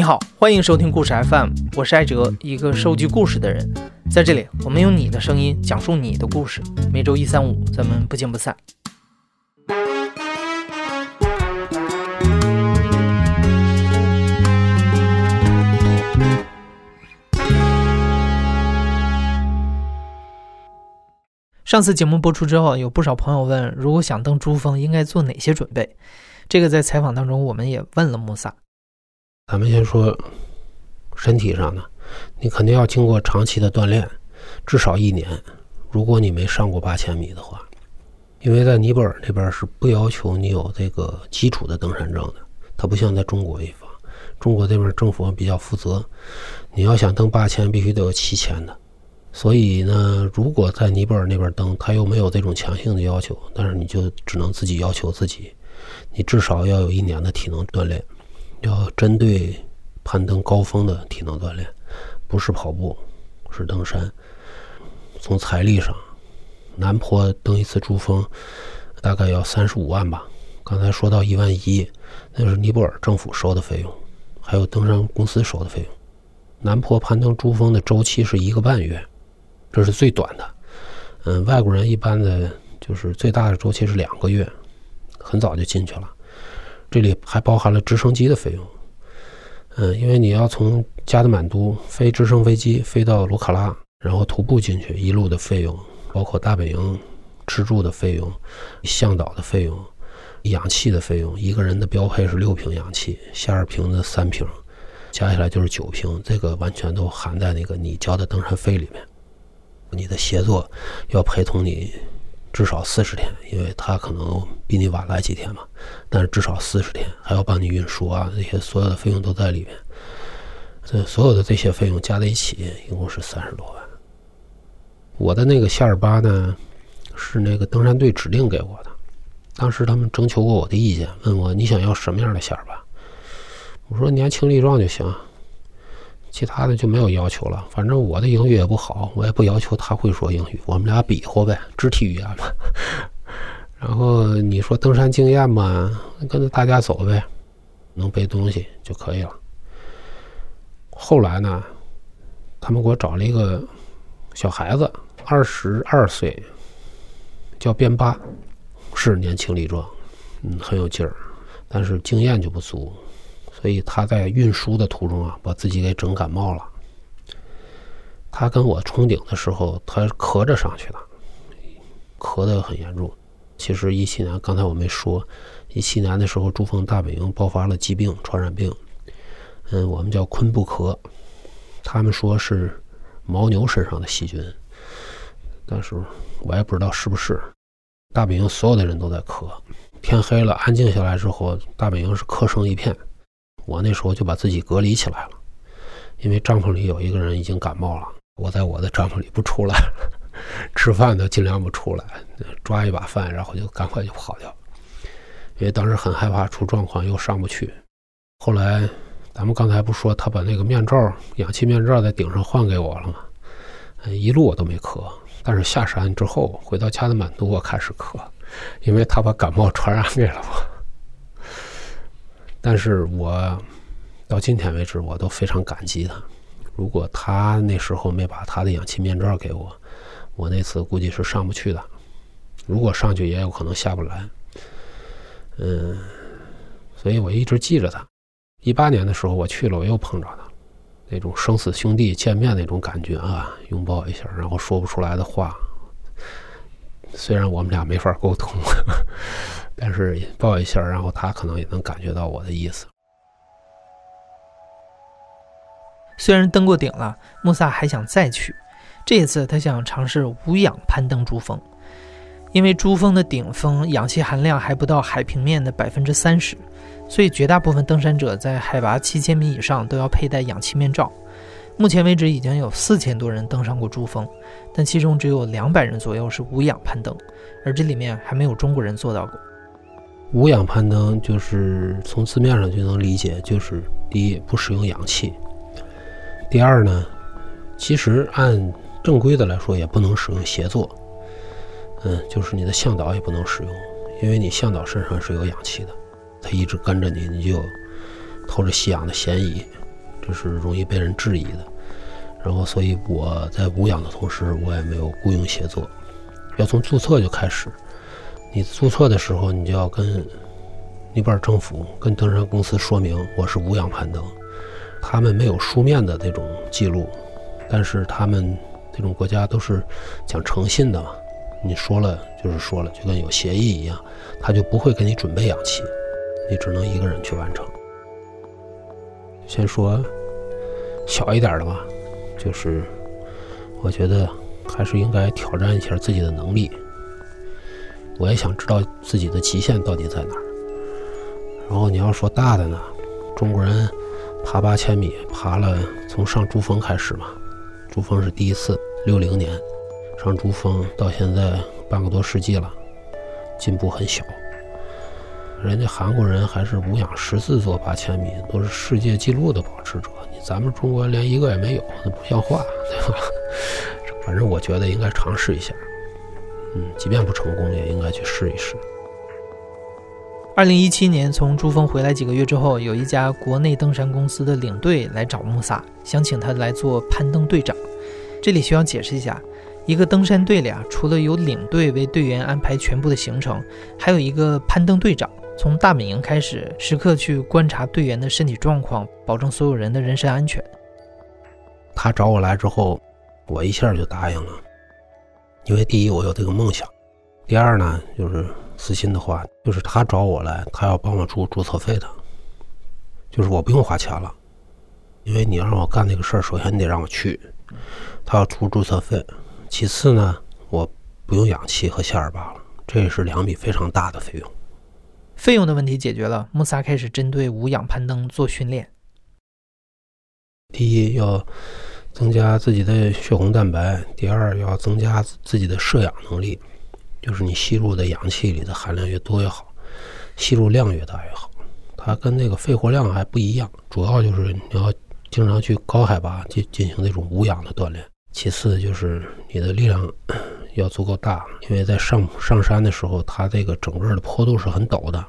你好，欢迎收听故事 FM，我是艾哲，一个收集故事的人。在这里，我们用你的声音讲述你的故事。每周一、三、五，咱们不见不散。上次节目播出之后，有不少朋友问，如果想登珠峰，应该做哪些准备？这个在采访当中，我们也问了穆萨。咱们先说身体上的，你肯定要经过长期的锻炼，至少一年。如果你没上过八千米的话，因为在尼泊尔那边是不要求你有这个基础的登山证的，它不像在中国一方，中国这边政府比较负责，你要想登八千，必须得有七千的。所以呢，如果在尼泊尔那边登，他又没有这种强性的要求，但是你就只能自己要求自己，你至少要有一年的体能锻炼，要针对攀登高峰的体能锻炼，不是跑步，是登山。从财力上，南坡登一次珠峰大概要三十五万吧。刚才说到一万一，那是尼泊尔政府收的费用，还有登山公司收的费用。南坡攀登珠峰的周期是一个半月。这是最短的，嗯，外国人一般的就是最大的周期是两个月，很早就进去了。这里还包含了直升机的费用，嗯，因为你要从加德满都飞直升飞机飞到卢卡拉，然后徒步进去，一路的费用，包括大本营吃住的费用、向导的费用、氧气的费用，一个人的标配是六瓶氧气，下二瓶的三瓶，加起来就是九瓶，这个完全都含在那个你交的登山费里面。你的协作要陪同你至少四十天，因为他可能比你晚来几天嘛，但是至少四十天，还要帮你运输啊，这些所有的费用都在里面。这所有的这些费用加在一起，一共是三十多万。我的那个夏尔巴呢，是那个登山队指定给我的，当时他们征求过我的意见，问我你想要什么样的夏尔巴？我说年轻力壮就行。其他的就没有要求了，反正我的英语也不好，我也不要求他会说英语，我们俩比划呗，肢体语言嘛。然后你说登山经验嘛，跟着大家走呗，能背东西就可以了。后来呢，他们给我找了一个小孩子，二十二岁，叫边巴，是年轻力壮，嗯，很有劲儿，但是经验就不足。所以他在运输的途中啊，把自己给整感冒了。他跟我冲顶的时候，他咳着上去的，咳得很严重。其实一七年，刚才我没说，一七年的时候，珠峰大本营爆发了疾病，传染病，嗯，我们叫昆布咳，他们说是牦牛身上的细菌，但是我也不知道是不是。大本营所有的人都在咳，天黑了，安静下来之后，大本营是咳声一片。我那时候就把自己隔离起来了，因为帐篷里有一个人已经感冒了，我在我的帐篷里不出来，吃饭都尽量不出来，抓一把饭，然后就赶快就跑掉，因为当时很害怕出状况又上不去。后来咱们刚才不说他把那个面罩、氧气面罩在顶上换给我了吗？一路我都没咳，但是下山之后回到加德满都我开始咳，因为他把感冒传染给了我。但是我到今天为止，我都非常感激他。如果他那时候没把他的氧气面罩给我，我那次估计是上不去的。如果上去，也有可能下不来。嗯，所以我一直记着他。一八年的时候我去了，我又碰着他，那种生死兄弟见面那种感觉啊，拥抱一下，然后说不出来的话。虽然我们俩没法沟通。但是抱一下，然后他可能也能感觉到我的意思。虽然登过顶了，穆萨还想再去。这一次，他想尝试无氧攀登珠峰，因为珠峰的顶峰氧气含量还不到海平面的百分之三十，所以绝大部分登山者在海拔七千米以上都要佩戴氧气面罩。目前为止，已经有四千多人登上过珠峰，但其中只有两百人左右是无氧攀登，而这里面还没有中国人做到过。无氧攀登就是从字面上就能理解，就是第一不使用氧气，第二呢，其实按正规的来说也不能使用协作，嗯，就是你的向导也不能使用，因为你向导身上是有氧气的，他一直跟着你，你就透着吸氧的嫌疑，这是容易被人质疑的。然后，所以我在无氧的同时，我也没有雇佣协作，要从注册就开始。你注册的时候，你就要跟尼泊尔政府、跟登山公司说明我是无氧攀登。他们没有书面的这种记录，但是他们这种国家都是讲诚信的嘛。你说了就是说了，就跟有协议一样，他就不会给你准备氧气，你只能一个人去完成。先说小一点的吧，就是我觉得还是应该挑战一下自己的能力。我也想知道自己的极限到底在哪儿。然后你要说大的呢，中国人爬八千米，爬了从上珠峰开始嘛，珠峰是第一次，六零年。上珠峰到现在半个多世纪了，进步很小。人家韩国人还是无氧十四座八千米，都是世界纪录的保持者。你咱们中国连一个也没有，那不像话，对吧？反正我觉得应该尝试一下。嗯，即便不成功，也应该去试一试。二零一七年从珠峰回来几个月之后，有一家国内登山公司的领队来找穆萨，想请他来做攀登队长。这里需要解释一下。一个登山队里啊，除了有领队为队员安排全部的行程，还有一个攀登队长，从大本营开始，时刻去观察队员的身体状况，保证所有人的人身安全。他找我来之后，我一下就答应了，因为第一我有这个梦想，第二呢就是私心的话，就是他找我来，他要帮我出注册费的，就是我不用花钱了，因为你让我干那个事儿，首先你得让我去，他要出注册费。其次呢，我不用氧气和线儿罢了，这是两笔非常大的费用。费用的问题解决了，穆萨开始针对无氧攀登做训练。第一要增加自己的血红蛋白，第二要增加自己的摄氧能力，就是你吸入的氧气里的含量越多越好，吸入量越大越好。它跟那个肺活量还不一样，主要就是你要经常去高海拔进进行那种无氧的锻炼。其次就是你的力量 要足够大，因为在上上山的时候，它这个整个的坡度是很陡的。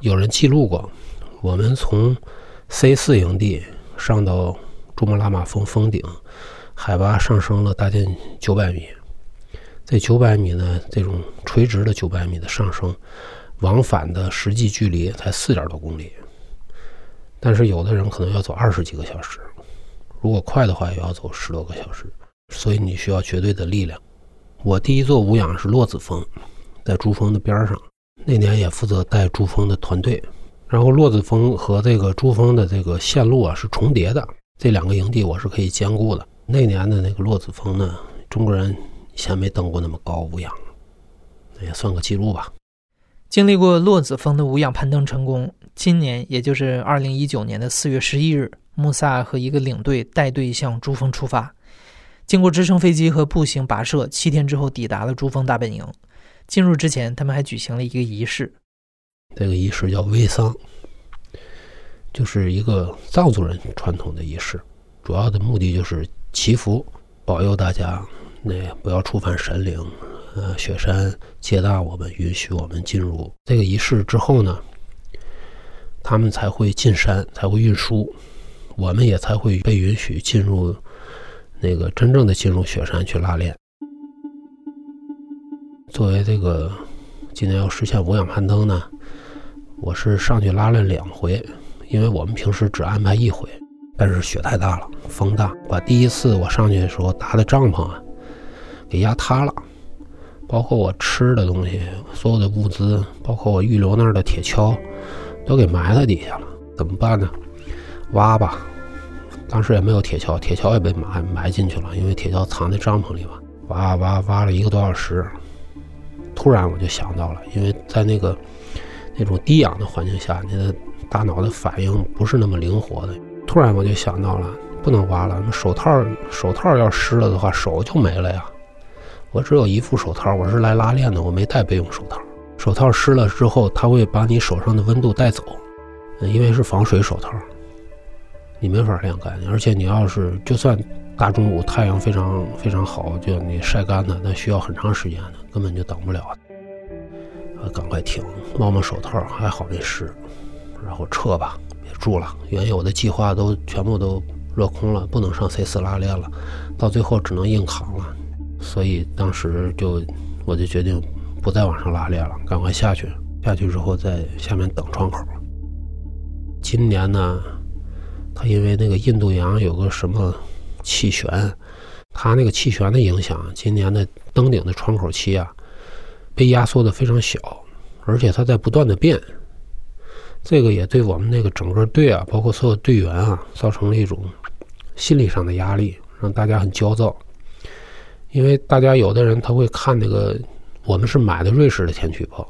有人记录过，我们从 C 四营地上到珠穆朗玛峰峰顶，海拔上升了大近九百米。这九百米呢，这种垂直的九百米的上升，往返的实际距离才四点多公里，但是有的人可能要走二十几个小时。如果快的话，也要走十多个小时，所以你需要绝对的力量。我第一座无氧是洛子峰，在珠峰的边上，那年也负责带珠峰的团队。然后洛子峰和这个珠峰的这个线路啊是重叠的，这两个营地我是可以兼顾的。那年的那个洛子峰呢，中国人以前没登过那么高无氧，那也算个记录吧。经历过洛子峰的无氧攀登成功，今年也就是二零一九年的四月十一日。穆萨和一个领队带队向珠峰出发，经过直升飞机和步行跋涉，七天之后抵达了珠峰大本营。进入之前，他们还举行了一个仪式。这个仪式叫煨桑，就是一个藏族人传统的仪式，主要的目的就是祈福，保佑大家那不要触犯神灵，呃，雪山接纳我们，允许我们进入这个仪式之后呢，他们才会进山，才会运输。我们也才会被允许进入那个真正的进入雪山去拉练。作为这个今年要实现无氧攀登呢，我是上去拉练两回，因为我们平时只安排一回，但是雪太大了，风大，把第一次我上去的时候搭的帐篷啊给压塌了，包括我吃的东西，所有的物资，包括我预留那儿的铁锹，都给埋在底下了，怎么办呢？挖吧。当时也没有铁锹，铁锹也被埋埋进去了，因为铁锹藏在帐篷里嘛。挖挖挖了一个多小时，突然我就想到了，因为在那个那种低氧的环境下，你的大脑的反应不是那么灵活的。突然我就想到了，不能挖了，那手套手套要湿了的话，手就没了呀。我只有一副手套，我是来拉练的，我没带备用手套。手套湿了之后，它会把你手上的温度带走，因为是防水手套。你没法晾干，而且你要是就算大中午太阳非常非常好，就你晒干了，那需要很长时间的，根本就等不了。啊，赶快停，摸摸手套，还好没湿，然后撤吧，别住了，原有的计划都全部都落空了，不能上 C 四拉练了，到最后只能硬扛了。所以当时就我就决定不再往上拉练了，赶快下去。下去之后在下面等窗口。今年呢，他因为那个印度洋有个什么气旋，他那个气旋的影响，今年的登顶的窗口期啊，被压缩的非常小，而且它在不断的变。这个也对我们那个整个队啊，包括所有队员啊，造成了一种心理上的压力，让大家很焦躁。因为大家有的人他会看那个，我们是买的瑞士的天气预报，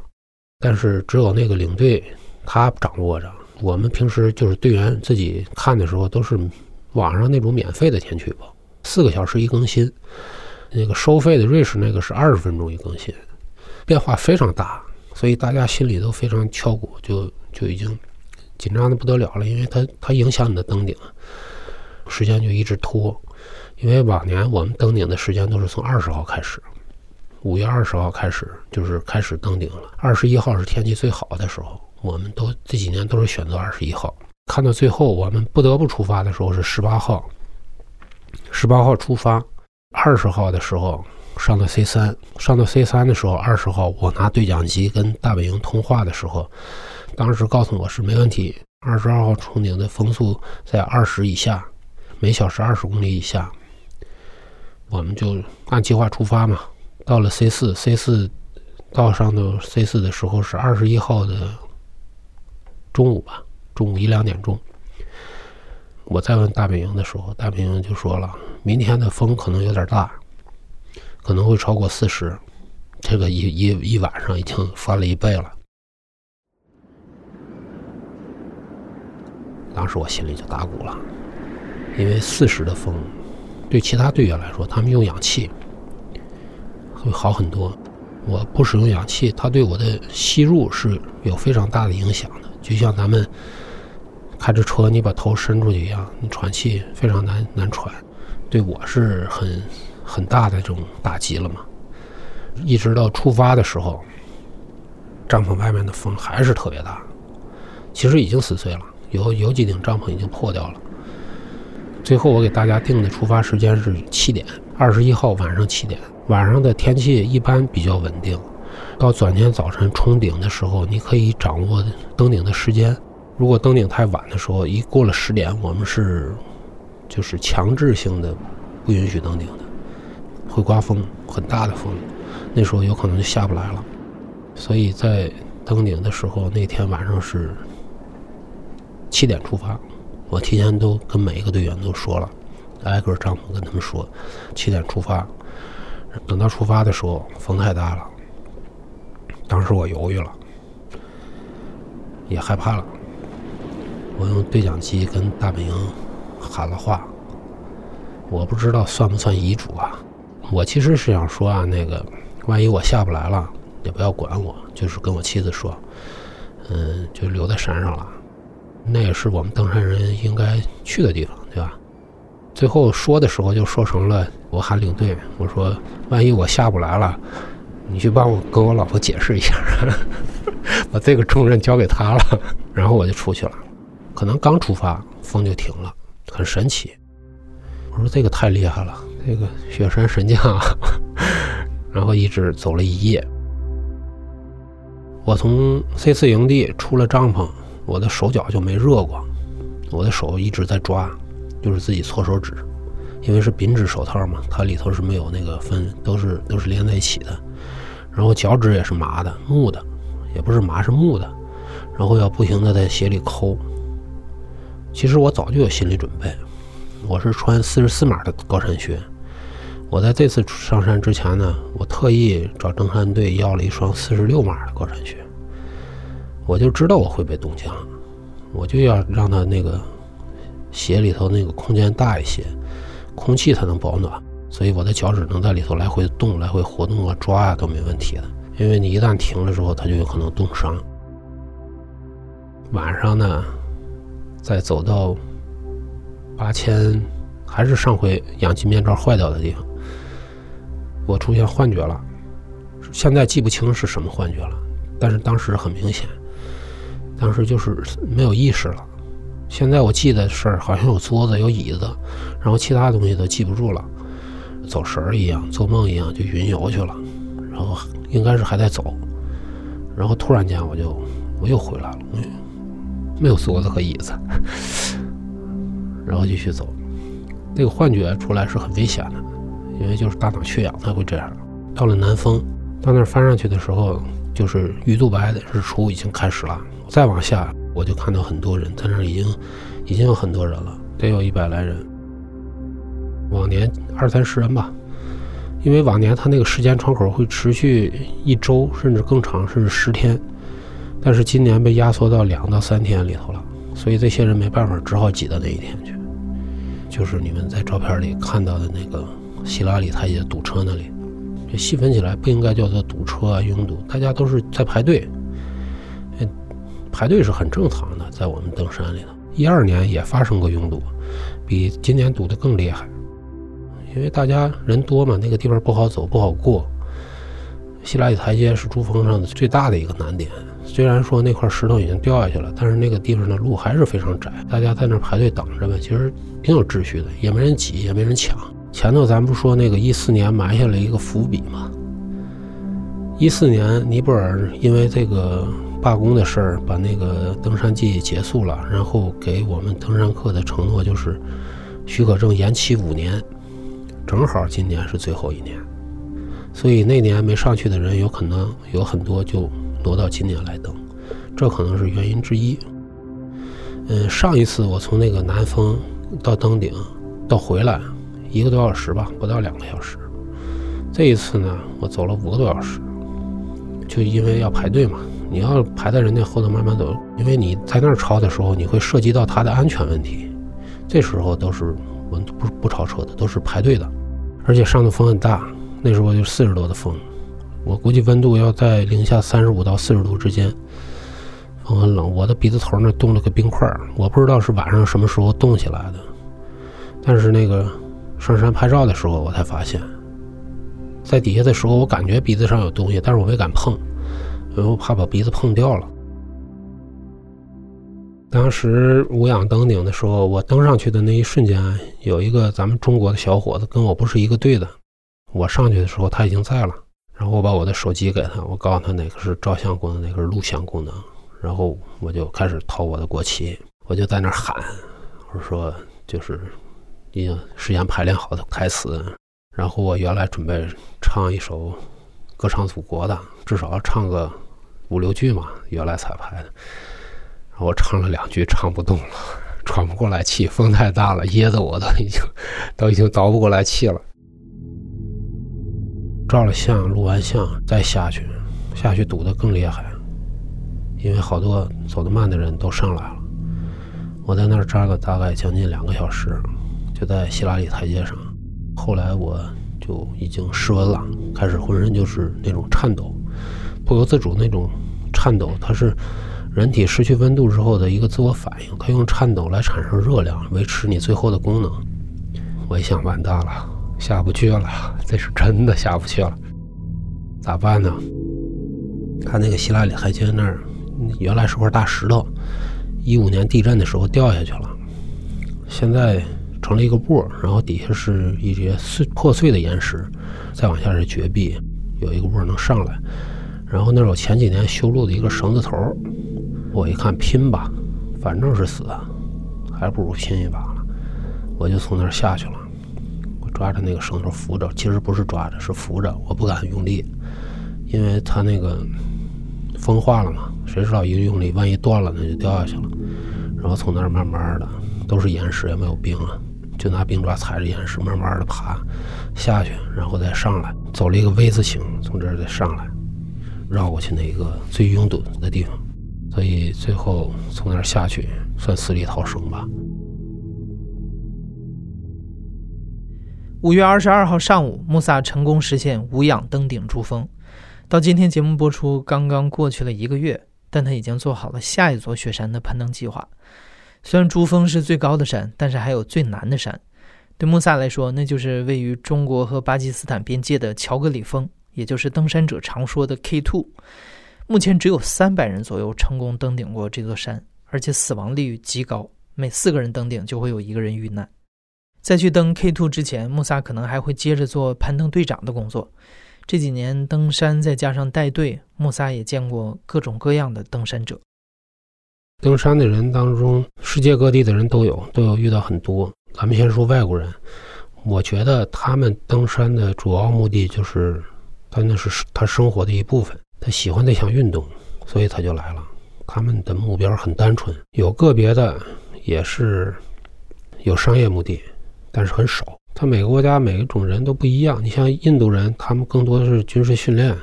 但是只有那个领队他掌握着。我们平时就是队员自己看的时候，都是网上那种免费的天气预报，四个小时一更新。那个收费的瑞士那个是二十分钟一更新，变化非常大，所以大家心里都非常敲鼓，就就已经紧张的不得了了，因为它它影响你的登顶，时间就一直拖。因为往年我们登顶的时间都是从二十号开始，五月二十号开始就是开始登顶了。二十一号是天气最好的时候，我们都这几年都是选择二十一号。看到最后我们不得不出发的时候是十八号，十八号出发，二十号的时候上到 C 三，上到 C 三的时候，二十号我拿对讲机跟大本营通话的时候，当时告诉我是没问题，二十二号冲顶的风速在二十以下，每小时二十公里以下。我们就按计划出发嘛，到了 C 四，C 四到上头 C 四的时候是二十一号的中午吧，中午一两点钟。我再问大本营的时候，大本营就说了，明天的风可能有点大，可能会超过四十，这个一一一晚上已经翻了一倍了。当时我心里就打鼓了，因为四十的风。对其他队员来说，他们用氧气会好很多。我不使用氧气，它对我的吸入是有非常大的影响的。就像咱们开着车，你把头伸出去一样，你喘气非常难难喘。对我是很很大的这种打击了嘛。一直到出发的时候，帐篷外面的风还是特别大。其实已经撕碎了，有有几顶帐篷已经破掉了。最后我给大家定的出发时间是七点，二十一号晚上七点。晚上的天气一般比较稳定，到转天早晨冲顶的时候，你可以掌握登顶的时间。如果登顶太晚的时候，一过了十点，我们是就是强制性的不允许登顶，会刮风，很大的风，那时候有可能就下不来了。所以在登顶的时候，那天晚上是七点出发。我提前都跟每一个队员都说了，挨个帐篷跟他们说，七点出发。等到出发的时候，风太大了。当时我犹豫了，也害怕了。我用对讲机跟大本营喊了话。我不知道算不算遗嘱啊？我其实是想说啊，那个万一我下不来了，也不要管我，就是跟我妻子说，嗯，就留在山上了。那也是我们登山人应该去的地方，对吧？最后说的时候就说成了我喊领队，我说万一我下不来了，你去帮我跟我老婆解释一下，把这个重任交给他了。然后我就出去了，可能刚出发风就停了，很神奇。我说这个太厉害了，这个雪山神将。然后一直走了一夜，我从 C 四营地出了帐篷。我的手脚就没热过，我的手一直在抓，就是自己搓手指，因为是编织手套嘛，它里头是没有那个分，都是都是连在一起的。然后脚趾也是麻的，木的，也不是麻是木的，然后要不停的在鞋里抠。其实我早就有心理准备，我是穿四十四码的高山靴。我在这次上山之前呢，我特意找登山队要了一双四十六码的高山靴。我就知道我会被冻僵，我就要让它那个鞋里头那个空间大一些，空气才能保暖，所以我的脚趾能在里头来回动、来回活动啊、抓啊都没问题的。因为你一旦停了之后，它就有可能冻伤。晚上呢，再走到八千，还是上回氧气面罩坏掉的地方，我出现幻觉了，现在记不清是什么幻觉了，但是当时很明显。当时就是没有意识了，现在我记得是好像有桌子、有椅子，然后其他东西都记不住了，走神儿一样，做梦一样就云游去了，然后应该是还在走，然后突然间我就我又回来了，没有桌子和椅子，然后继续走。这个幻觉出来是很危险的，因为就是大脑缺氧才会这样。到了南峰，到那儿翻上去的时候，就是鱼肚白的日出已经开始了。再往下，我就看到很多人在那儿，已经已经有很多人了，得有一百来人。往年二三十人吧，因为往年他那个时间窗口会持续一周甚至更长，甚至十天，但是今年被压缩到两到三天里头了，所以这些人没办法，只好挤到那一天去。就是你们在照片里看到的那个希拉里台阶堵车那里。这细分起来不应该叫做堵车啊，拥堵，大家都是在排队。排队是很正常的，在我们登山里头，一二年也发生过拥堵，比今年堵得更厉害。因为大家人多嘛，那个地方不好走，不好过。希拉里台阶是珠峰上的最大的一个难点，虽然说那块石头已经掉下去了，但是那个地方的路还是非常窄，大家在那排队等着呗，其实挺有秩序的，也没人挤，也没人抢。前头咱不说那个一四年埋下了一个伏笔吗？一四年尼泊尔因为这个罢工的事儿，把那个登山季结束了，然后给我们登山客的承诺就是许可证延期五年，正好今年是最后一年，所以那年没上去的人有可能有很多就挪到今年来登，这可能是原因之一。嗯，上一次我从那个南峰到登顶到回来。一个多小时吧，不到两个小时。这一次呢，我走了五个多小时，就因为要排队嘛。你要排在人家后头慢慢走，因为你在那儿超的时候，你会涉及到他的安全问题。这时候都是我不不超车的，都是排队的。而且上的风很大，那时候就四十多的风，我估计温度要在零下三十五到四十度之间，风很冷。我的鼻子头那冻了个冰块，我不知道是晚上什么时候冻起来的，但是那个。上山拍照的时候，我才发现，在底下的时候，我感觉鼻子上有东西，但是我没敢碰，因为我怕把鼻子碰掉了。当时无氧登顶的时候，我登上去的那一瞬间，有一个咱们中国的小伙子跟我不是一个队的，我上去的时候他已经在了，然后我把我的手机给他，我告诉他哪个是照相功能，哪个是录像功能，然后我就开始掏我的国旗，我就在那喊，我说就是。已经事先排练好的台词，然后我原来准备唱一首歌唱祖国的，至少要唱个五六句嘛，原来彩排的。然后我唱了两句，唱不动了，喘不过来气，风太大了，噎得我都已经 都已经倒不过来气了。照了相，录完像再下去，下去堵得更厉害，因为好多走得慢的人都上来了。我在那儿站了大概将近两个小时。就在希拉里台阶上，后来我就已经失温了，开始浑身就是那种颤抖，不由自主那种颤抖，它是人体失去温度之后的一个自我反应，它用颤抖来产生热量，维持你最后的功能。我一想，完蛋了，下不去了，这是真的下不去了，咋办呢？看那个希拉里台阶那儿，原来是块大石头，一五年地震的时候掉下去了，现在。成了一个坡，然后底下是一些碎破碎的岩石，再往下是绝壁，有一个坡能上来。然后那儿有前几年修路的一个绳子头，我一看拼吧，反正是死，还不如拼一把了。我就从那儿下去了，我抓着那个绳头扶着，其实不是抓着，是扶着，我不敢用力，因为它那个风化了嘛，谁知道一用力，万一断了那就掉下去了。然后从那儿慢慢的，都是岩石，也没有冰啊。就拿冰爪踩着岩石，慢慢的爬下去，然后再上来，走了一个 V 字形，从这儿再上来，绕过去那一个最拥堵的地方，所以最后从那儿下去，算死里逃生吧。五月二十二号上午，穆萨成功实现无氧登顶珠峰。到今天节目播出，刚刚过去了一个月，但他已经做好了下一座雪山的攀登计划。虽然珠峰是最高的山，但是还有最难的山。对穆萨来说，那就是位于中国和巴基斯坦边界的乔格里峰，也就是登山者常说的 K Two。目前只有三百人左右成功登顶过这座山，而且死亡率极高，每四个人登顶就会有一个人遇难。在去登 K Two 之前，穆萨可能还会接着做攀登队长的工作。这几年登山再加上带队，穆萨也见过各种各样的登山者。登山的人当中，世界各地的人都有，都有遇到很多。咱们先说外国人，我觉得他们登山的主要目的就是，他那是他生活的一部分，他喜欢这项运动，所以他就来了。他们的目标很单纯，有个别的也是有商业目的。但是很少，他每个国家每一种人都不一样。你像印度人，他们更多的是军事训练，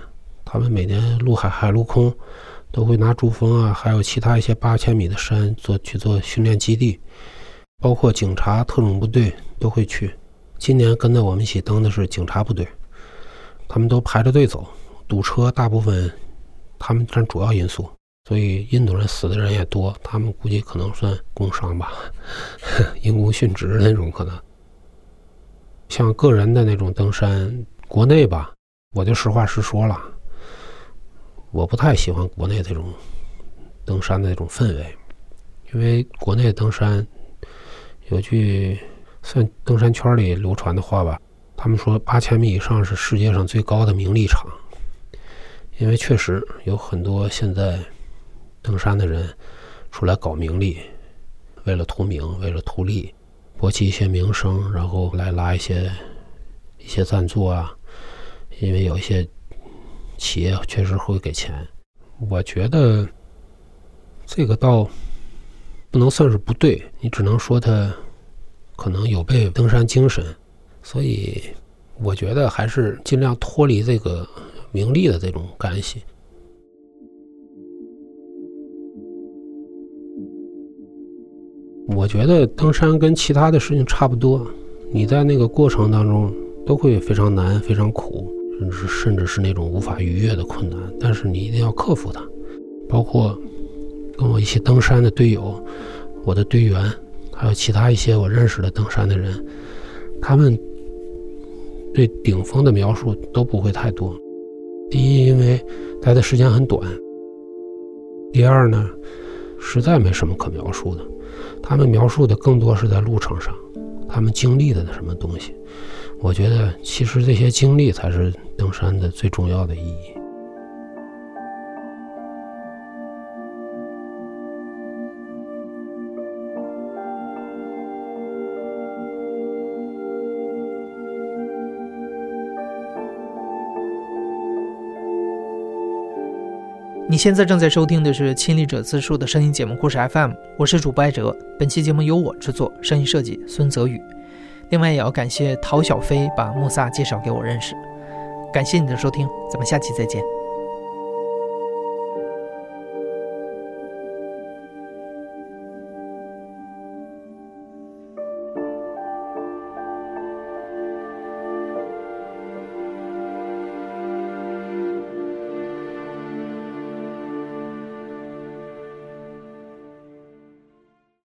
他们每年陆海海陆空都会拿珠峰啊，还有其他一些八千米的山做去做训练基地，包括警察特种部队都会去。今年跟着我们一起登的是警察部队，他们都排着队走，堵车大部分他们占主要因素，所以印度人死的人也多。他们估计可能算工伤吧，因公殉职那种可能。像个人的那种登山，国内吧，我就实话实说了，我不太喜欢国内这种登山的那种氛围，因为国内登山有句算登山圈里流传的话吧，他们说八千米以上是世界上最高的名利场，因为确实有很多现在登山的人出来搞名利，为了图名，为了图利。博取一些名声，然后来拉一些一些赞助啊，因为有一些企业确实会给钱。我觉得这个倒不能算是不对，你只能说他可能有悖登山精神，所以我觉得还是尽量脱离这个名利的这种干系。我觉得登山跟其他的事情差不多，你在那个过程当中都会非常难、非常苦，甚至甚至是那种无法逾越的困难。但是你一定要克服它。包括跟我一起登山的队友、我的队员，还有其他一些我认识的登山的人，他们对顶峰的描述都不会太多。第一，因为待的时间很短；第二呢，实在没什么可描述的。他们描述的更多是在路程上，他们经历的什么东西？我觉得其实这些经历才是登山的最重要的意义。你现在正在收听的是《亲历者自述》的声音节目故事 FM，我是主播艾哲。本期节目由我制作，声音设计孙泽宇。另外也要感谢陶小飞把穆萨介绍给我认识。感谢你的收听，咱们下期再见。